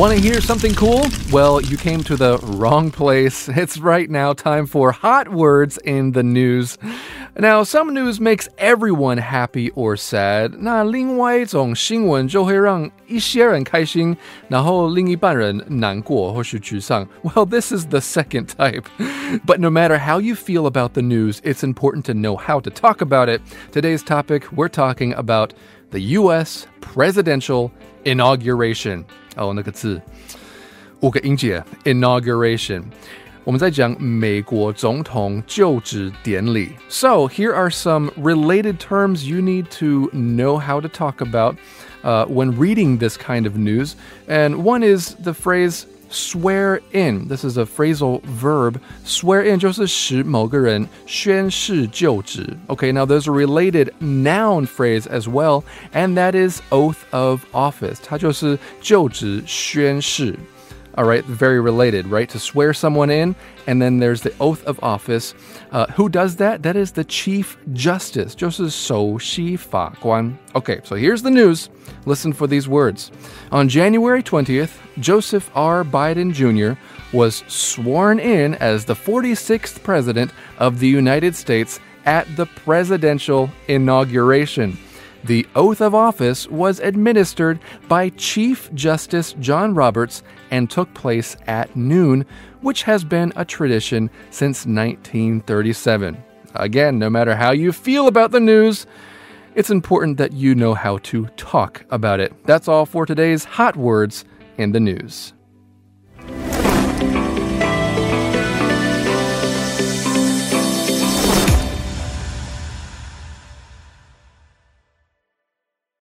Want to hear something cool? Well, you came to the wrong place. It's right now time for hot words in the news. Now, some news makes everyone happy or sad. 那另外一种新闻就会让一些人开心，然后另一半人难过或是沮丧。Well, this is the second type. But no matter how you feel about the news, it's important to know how to talk about it. Today's topic, we're talking about the U.S. presidential inauguration. 哦，那个字五个音节，inauguration。我们在讲美国总统就职典礼。So here are some related terms you need to know how to talk about uh, when reading this kind of news. And one is the phrase swear in. This is a phrasal verb. Swear in 就是使某个人宣誓就职. Okay, now there's a related noun phrase as well, and that is oath of office. 它就是就职宣誓. All right, very related, right? To swear someone in, and then there's the oath of office. Uh, who does that? That is the Chief Justice, 就是首席法官. Okay, so here's the news. Listen for these words. On January 20th, Joseph R. Biden Jr. was sworn in as the 46th President of the United States at the presidential inauguration. The oath of office was administered by Chief Justice John Roberts and took place at noon, which has been a tradition since 1937. Again, no matter how you feel about the news, it's important that you know how to talk about it. That's all for today's hot words in the news.